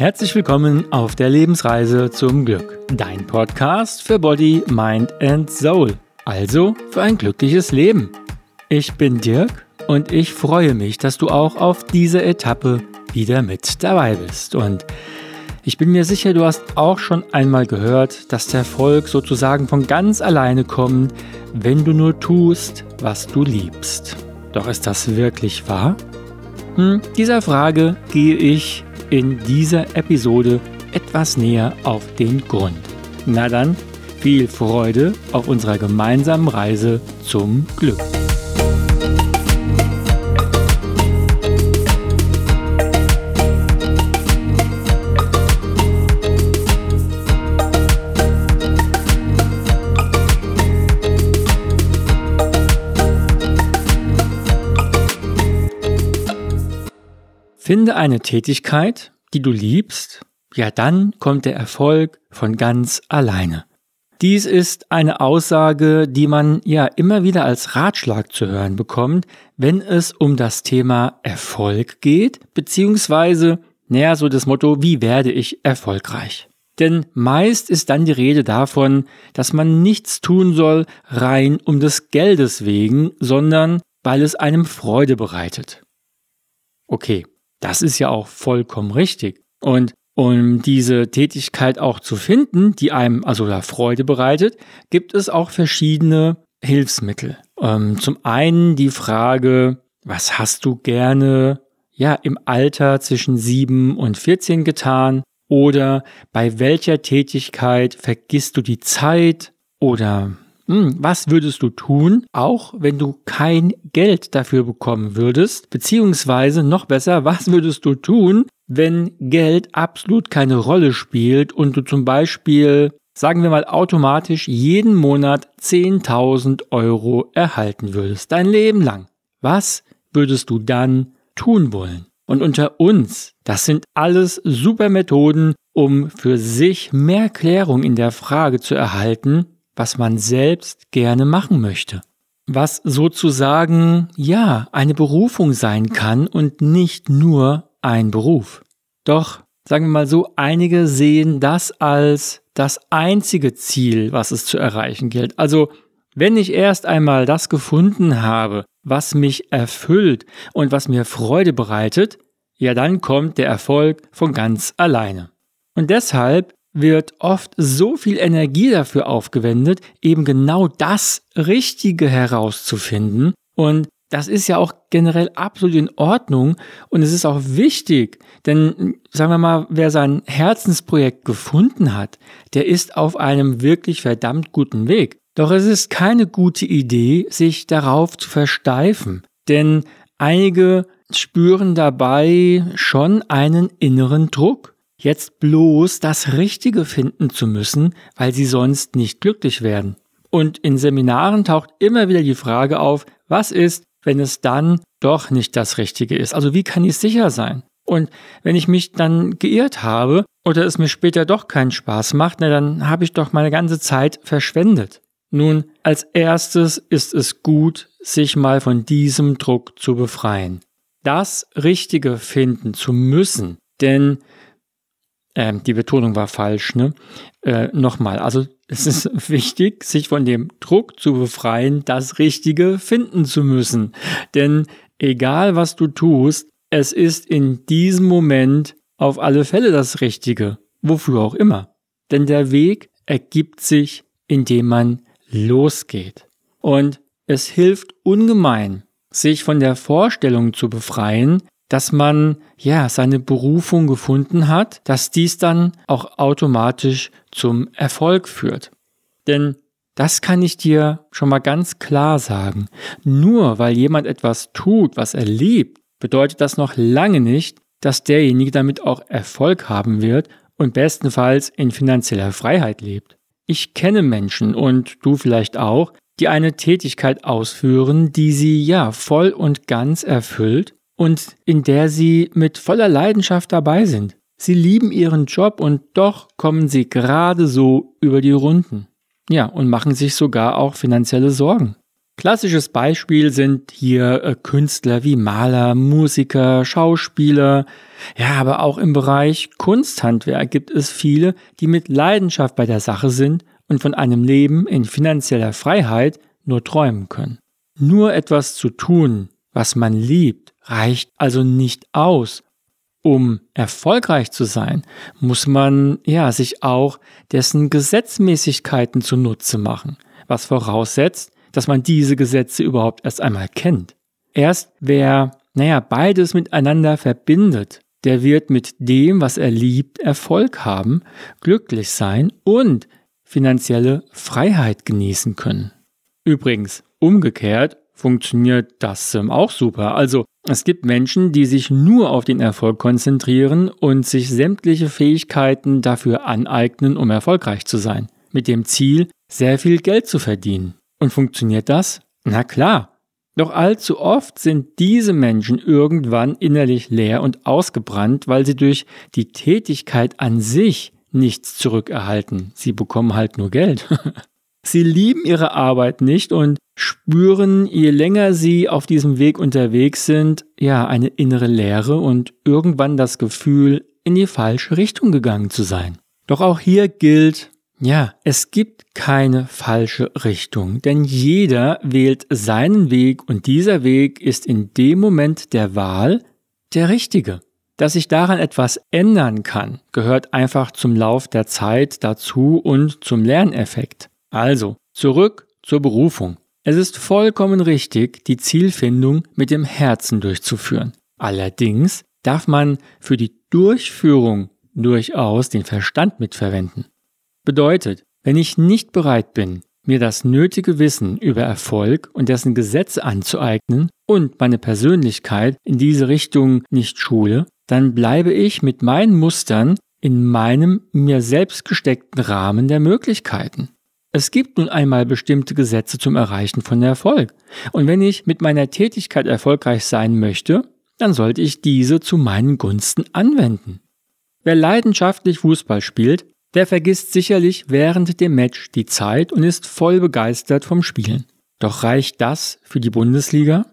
Herzlich willkommen auf der Lebensreise zum Glück. Dein Podcast für Body, Mind and Soul. Also für ein glückliches Leben. Ich bin Dirk und ich freue mich, dass du auch auf dieser Etappe wieder mit dabei bist. Und ich bin mir sicher, du hast auch schon einmal gehört, dass der Erfolg sozusagen von ganz alleine kommt, wenn du nur tust, was du liebst. Doch ist das wirklich wahr? Hm, dieser Frage gehe ich in dieser Episode etwas näher auf den Grund. Na dann, viel Freude auf unserer gemeinsamen Reise zum Glück. Finde eine Tätigkeit, die du liebst, ja dann kommt der Erfolg von ganz alleine. Dies ist eine Aussage, die man ja immer wieder als Ratschlag zu hören bekommt, wenn es um das Thema Erfolg geht, beziehungsweise, näher so das Motto, wie werde ich erfolgreich? Denn meist ist dann die Rede davon, dass man nichts tun soll rein um des Geldes wegen, sondern weil es einem Freude bereitet. Okay, das ist ja auch vollkommen richtig. Und um diese Tätigkeit auch zu finden, die einem also da Freude bereitet, gibt es auch verschiedene Hilfsmittel. Ähm, zum einen die Frage, was hast du gerne ja im Alter zwischen 7 und 14 getan? Oder bei welcher Tätigkeit vergisst du die Zeit? Oder was würdest du tun, auch wenn du kein Geld dafür bekommen würdest? Beziehungsweise noch besser, was würdest du tun, wenn Geld absolut keine Rolle spielt und du zum Beispiel, sagen wir mal, automatisch jeden Monat 10.000 Euro erhalten würdest, dein Leben lang? Was würdest du dann tun wollen? Und unter uns, das sind alles super Methoden, um für sich mehr Klärung in der Frage zu erhalten, was man selbst gerne machen möchte. Was sozusagen, ja, eine Berufung sein kann und nicht nur ein Beruf. Doch, sagen wir mal so, einige sehen das als das einzige Ziel, was es zu erreichen gilt. Also, wenn ich erst einmal das gefunden habe, was mich erfüllt und was mir Freude bereitet, ja, dann kommt der Erfolg von ganz alleine. Und deshalb wird oft so viel Energie dafür aufgewendet, eben genau das Richtige herauszufinden. Und das ist ja auch generell absolut in Ordnung und es ist auch wichtig, denn sagen wir mal, wer sein Herzensprojekt gefunden hat, der ist auf einem wirklich verdammt guten Weg. Doch es ist keine gute Idee, sich darauf zu versteifen, denn einige spüren dabei schon einen inneren Druck jetzt bloß das Richtige finden zu müssen, weil sie sonst nicht glücklich werden. Und in Seminaren taucht immer wieder die Frage auf, was ist, wenn es dann doch nicht das Richtige ist? Also wie kann ich sicher sein? Und wenn ich mich dann geirrt habe oder es mir später doch keinen Spaß macht, na, dann habe ich doch meine ganze Zeit verschwendet. Nun, als erstes ist es gut, sich mal von diesem Druck zu befreien. Das Richtige finden zu müssen, denn ähm, die Betonung war falsch, ne? Äh, Nochmal, also es ist wichtig, sich von dem Druck zu befreien, das Richtige finden zu müssen. Denn egal was du tust, es ist in diesem Moment auf alle Fälle das Richtige, wofür auch immer. Denn der Weg ergibt sich, indem man losgeht. Und es hilft ungemein, sich von der Vorstellung zu befreien, dass man ja seine Berufung gefunden hat, dass dies dann auch automatisch zum Erfolg führt. Denn das kann ich dir schon mal ganz klar sagen. Nur weil jemand etwas tut, was er liebt, bedeutet das noch lange nicht, dass derjenige damit auch Erfolg haben wird und bestenfalls in finanzieller Freiheit lebt. Ich kenne Menschen und du vielleicht auch, die eine Tätigkeit ausführen, die sie ja voll und ganz erfüllt und in der sie mit voller Leidenschaft dabei sind. Sie lieben ihren Job und doch kommen sie gerade so über die Runden. Ja, und machen sich sogar auch finanzielle Sorgen. Klassisches Beispiel sind hier äh, Künstler wie Maler, Musiker, Schauspieler. Ja, aber auch im Bereich Kunsthandwerk gibt es viele, die mit Leidenschaft bei der Sache sind und von einem Leben in finanzieller Freiheit nur träumen können. Nur etwas zu tun, was man liebt, reicht also nicht aus. Um erfolgreich zu sein, muss man ja sich auch dessen Gesetzmäßigkeiten zunutze machen, was voraussetzt, dass man diese Gesetze überhaupt erst einmal kennt. Erst wer, naja, beides miteinander verbindet, der wird mit dem, was er liebt, Erfolg haben, glücklich sein und finanzielle Freiheit genießen können. Übrigens, umgekehrt funktioniert das ähm, auch super. Also es gibt Menschen, die sich nur auf den Erfolg konzentrieren und sich sämtliche Fähigkeiten dafür aneignen, um erfolgreich zu sein, mit dem Ziel, sehr viel Geld zu verdienen. Und funktioniert das? Na klar. Doch allzu oft sind diese Menschen irgendwann innerlich leer und ausgebrannt, weil sie durch die Tätigkeit an sich nichts zurückerhalten. Sie bekommen halt nur Geld. sie lieben ihre Arbeit nicht und spüren, je länger sie auf diesem Weg unterwegs sind, ja, eine innere Leere und irgendwann das Gefühl, in die falsche Richtung gegangen zu sein. Doch auch hier gilt, ja, es gibt keine falsche Richtung, denn jeder wählt seinen Weg und dieser Weg ist in dem Moment der Wahl der richtige. Dass sich daran etwas ändern kann, gehört einfach zum Lauf der Zeit dazu und zum Lerneffekt. Also, zurück zur Berufung. Es ist vollkommen richtig, die Zielfindung mit dem Herzen durchzuführen. Allerdings darf man für die Durchführung durchaus den Verstand mitverwenden. Bedeutet, wenn ich nicht bereit bin, mir das nötige Wissen über Erfolg und dessen Gesetze anzueignen und meine Persönlichkeit in diese Richtung nicht schule, dann bleibe ich mit meinen Mustern in meinem mir selbst gesteckten Rahmen der Möglichkeiten. Es gibt nun einmal bestimmte Gesetze zum Erreichen von Erfolg. Und wenn ich mit meiner Tätigkeit erfolgreich sein möchte, dann sollte ich diese zu meinen Gunsten anwenden. Wer leidenschaftlich Fußball spielt, der vergisst sicherlich während dem Match die Zeit und ist voll begeistert vom Spielen. Doch reicht das für die Bundesliga?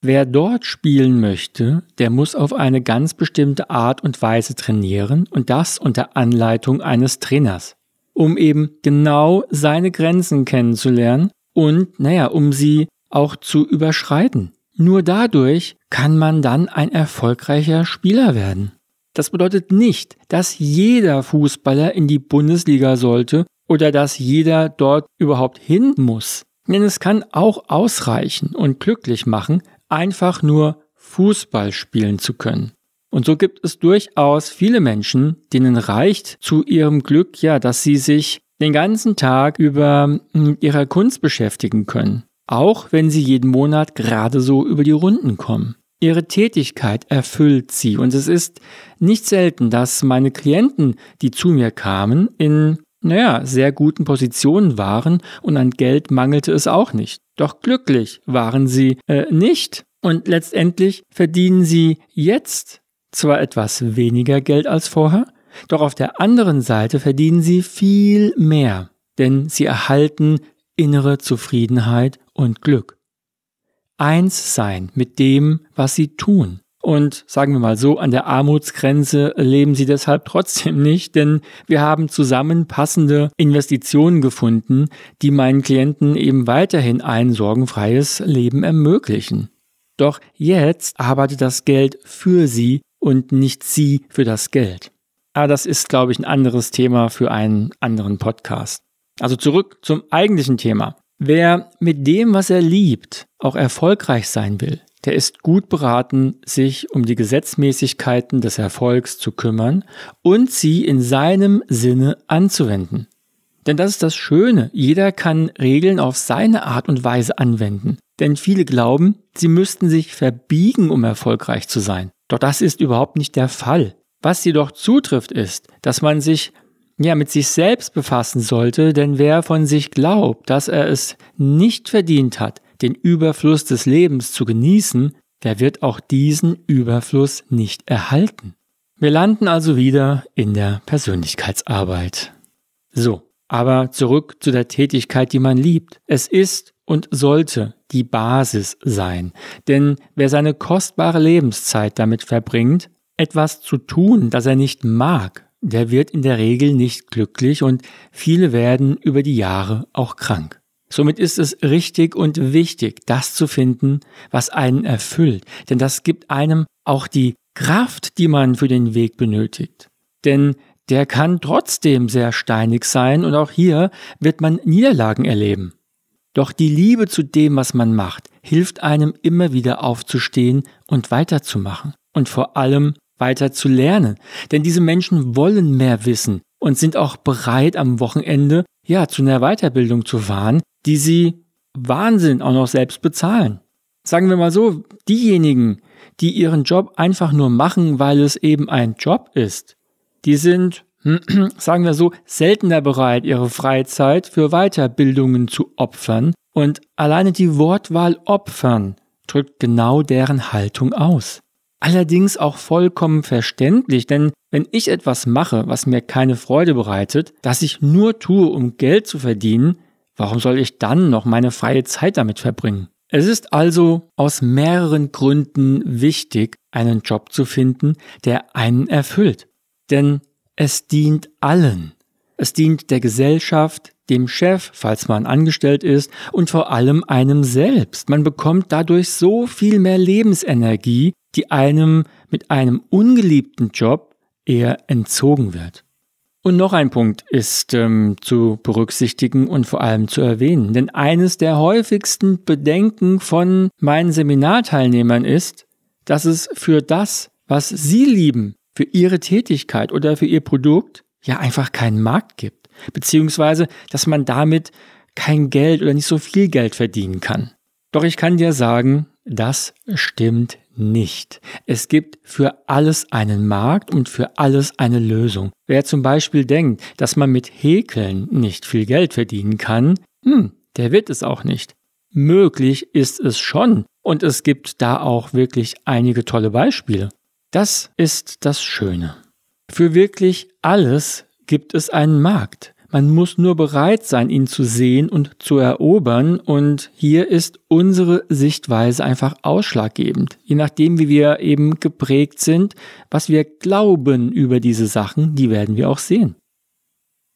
Wer dort spielen möchte, der muss auf eine ganz bestimmte Art und Weise trainieren und das unter Anleitung eines Trainers, um eben genau seine Grenzen kennenzulernen und, naja, um sie auch zu überschreiten. Nur dadurch kann man dann ein erfolgreicher Spieler werden. Das bedeutet nicht, dass jeder Fußballer in die Bundesliga sollte oder dass jeder dort überhaupt hin muss. Denn es kann auch ausreichen und glücklich machen, einfach nur Fußball spielen zu können. Und so gibt es durchaus viele Menschen, denen reicht zu ihrem Glück ja, dass sie sich den ganzen Tag über hm, ihrer Kunst beschäftigen können. Auch wenn sie jeden Monat gerade so über die Runden kommen. Ihre Tätigkeit erfüllt sie und es ist nicht selten, dass meine Klienten, die zu mir kamen, in naja, sehr guten Positionen waren und an Geld mangelte es auch nicht. Doch glücklich waren sie äh, nicht und letztendlich verdienen sie jetzt zwar etwas weniger Geld als vorher, doch auf der anderen Seite verdienen sie viel mehr, denn sie erhalten innere Zufriedenheit und Glück eins sein mit dem, was sie tun. Und sagen wir mal so, an der Armutsgrenze leben sie deshalb trotzdem nicht, denn wir haben zusammen passende Investitionen gefunden, die meinen Klienten eben weiterhin ein sorgenfreies Leben ermöglichen. Doch jetzt arbeitet das Geld für sie und nicht sie für das Geld. Aber das ist, glaube ich, ein anderes Thema für einen anderen Podcast. Also zurück zum eigentlichen Thema. Wer mit dem, was er liebt, auch erfolgreich sein will, der ist gut beraten, sich um die Gesetzmäßigkeiten des Erfolgs zu kümmern und sie in seinem Sinne anzuwenden. Denn das ist das Schöne, jeder kann Regeln auf seine Art und Weise anwenden. Denn viele glauben, sie müssten sich verbiegen, um erfolgreich zu sein. Doch das ist überhaupt nicht der Fall. Was jedoch zutrifft ist, dass man sich ja, mit sich selbst befassen sollte, denn wer von sich glaubt, dass er es nicht verdient hat, den Überfluss des Lebens zu genießen, der wird auch diesen Überfluss nicht erhalten. Wir landen also wieder in der Persönlichkeitsarbeit. So, aber zurück zu der Tätigkeit, die man liebt. Es ist und sollte die Basis sein. Denn wer seine kostbare Lebenszeit damit verbringt, etwas zu tun, das er nicht mag, der wird in der Regel nicht glücklich und viele werden über die Jahre auch krank. Somit ist es richtig und wichtig, das zu finden, was einen erfüllt, denn das gibt einem auch die Kraft, die man für den Weg benötigt. Denn der kann trotzdem sehr steinig sein und auch hier wird man Niederlagen erleben. Doch die Liebe zu dem, was man macht, hilft einem immer wieder aufzustehen und weiterzumachen und vor allem weiter zu lernen. Denn diese Menschen wollen mehr wissen und sind auch bereit, am Wochenende ja zu einer Weiterbildung zu fahren, die sie Wahnsinn auch noch selbst bezahlen. Sagen wir mal so, diejenigen, die ihren Job einfach nur machen, weil es eben ein Job ist, die sind, sagen wir so, seltener bereit, ihre Freizeit für Weiterbildungen zu opfern. Und alleine die Wortwahl opfern drückt genau deren Haltung aus. Allerdings auch vollkommen verständlich, denn wenn ich etwas mache, was mir keine Freude bereitet, das ich nur tue, um Geld zu verdienen, warum soll ich dann noch meine freie Zeit damit verbringen? Es ist also aus mehreren Gründen wichtig, einen Job zu finden, der einen erfüllt. Denn es dient allen. Es dient der Gesellschaft, dem Chef, falls man angestellt ist, und vor allem einem selbst. Man bekommt dadurch so viel mehr Lebensenergie, die einem mit einem ungeliebten Job eher entzogen wird. Und noch ein Punkt ist ähm, zu berücksichtigen und vor allem zu erwähnen. Denn eines der häufigsten Bedenken von meinen Seminarteilnehmern ist, dass es für das, was sie lieben, für ihre Tätigkeit oder für ihr Produkt ja einfach keinen Markt gibt. Beziehungsweise, dass man damit kein Geld oder nicht so viel Geld verdienen kann. Doch ich kann dir sagen, das stimmt nicht. Es gibt für alles einen Markt und für alles eine Lösung. Wer zum Beispiel denkt, dass man mit Häkeln nicht viel Geld verdienen kann, hm, der wird es auch nicht. Möglich ist es schon und es gibt da auch wirklich einige tolle Beispiele. Das ist das Schöne. Für wirklich alles gibt es einen Markt. Man muss nur bereit sein, ihn zu sehen und zu erobern. Und hier ist unsere Sichtweise einfach ausschlaggebend. Je nachdem, wie wir eben geprägt sind, was wir glauben über diese Sachen, die werden wir auch sehen.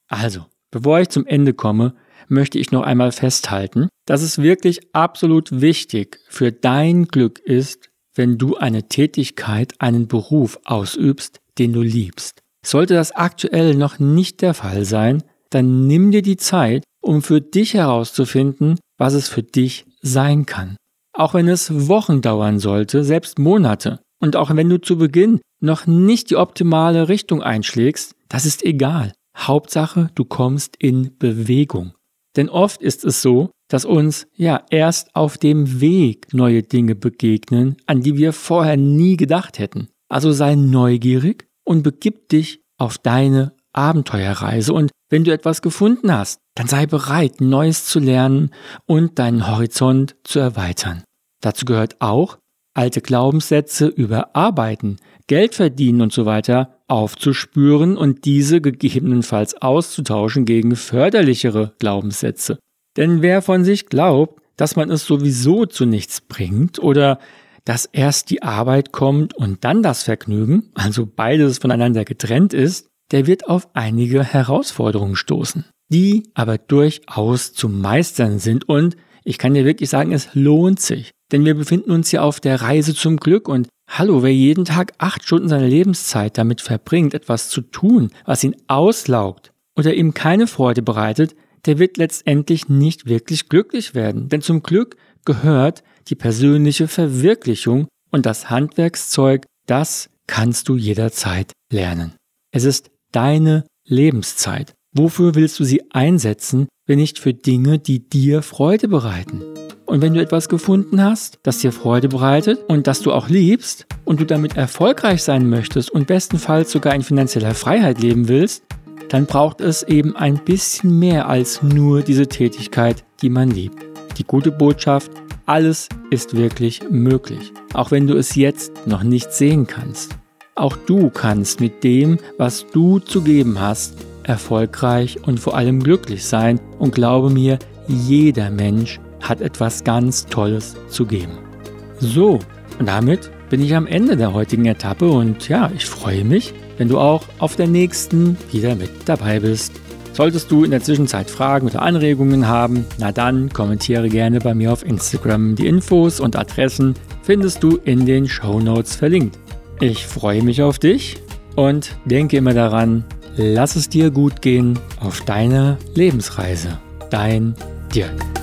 Also, bevor ich zum Ende komme, möchte ich noch einmal festhalten, dass es wirklich absolut wichtig für dein Glück ist, wenn du eine Tätigkeit, einen Beruf ausübst, den du liebst. Sollte das aktuell noch nicht der Fall sein, dann nimm dir die Zeit, um für dich herauszufinden, was es für dich sein kann. Auch wenn es Wochen dauern sollte, selbst Monate. Und auch wenn du zu Beginn noch nicht die optimale Richtung einschlägst, das ist egal. Hauptsache, du kommst in Bewegung. Denn oft ist es so, dass uns ja erst auf dem Weg neue Dinge begegnen, an die wir vorher nie gedacht hätten. Also sei neugierig und begib dich auf deine Abenteuerreise. Und wenn du etwas gefunden hast, dann sei bereit, Neues zu lernen und deinen Horizont zu erweitern. Dazu gehört auch, alte Glaubenssätze über Arbeiten, Geld verdienen und so weiter aufzuspüren und diese gegebenenfalls auszutauschen gegen förderlichere Glaubenssätze. Denn wer von sich glaubt, dass man es sowieso zu nichts bringt oder dass erst die Arbeit kommt und dann das Vergnügen, also beides voneinander getrennt ist, der wird auf einige Herausforderungen stoßen, die aber durchaus zu meistern sind und ich kann dir wirklich sagen, es lohnt sich. Denn wir befinden uns ja auf der Reise zum Glück und hallo, wer jeden Tag acht Stunden seiner Lebenszeit damit verbringt, etwas zu tun, was ihn auslaugt oder ihm keine Freude bereitet, der wird letztendlich nicht wirklich glücklich werden. Denn zum Glück gehört die persönliche Verwirklichung und das Handwerkszeug, das kannst du jederzeit lernen. Es ist deine Lebenszeit. Wofür willst du sie einsetzen, wenn nicht für Dinge, die dir Freude bereiten? Und wenn du etwas gefunden hast, das dir Freude bereitet und das du auch liebst und du damit erfolgreich sein möchtest und bestenfalls sogar in finanzieller Freiheit leben willst, dann braucht es eben ein bisschen mehr als nur diese Tätigkeit, die man liebt. Die gute Botschaft, alles ist wirklich möglich, auch wenn du es jetzt noch nicht sehen kannst. Auch du kannst mit dem, was du zu geben hast, erfolgreich und vor allem glücklich sein und glaube mir, jeder Mensch hat etwas ganz Tolles zu geben. So, und damit bin ich am Ende der heutigen Etappe und ja, ich freue mich, wenn du auch auf der nächsten wieder mit dabei bist. Solltest du in der Zwischenzeit Fragen oder Anregungen haben, na dann kommentiere gerne bei mir auf Instagram. Die Infos und Adressen findest du in den Show Notes verlinkt. Ich freue mich auf dich und denke immer daran, lass es dir gut gehen auf deiner Lebensreise. Dein Dirk.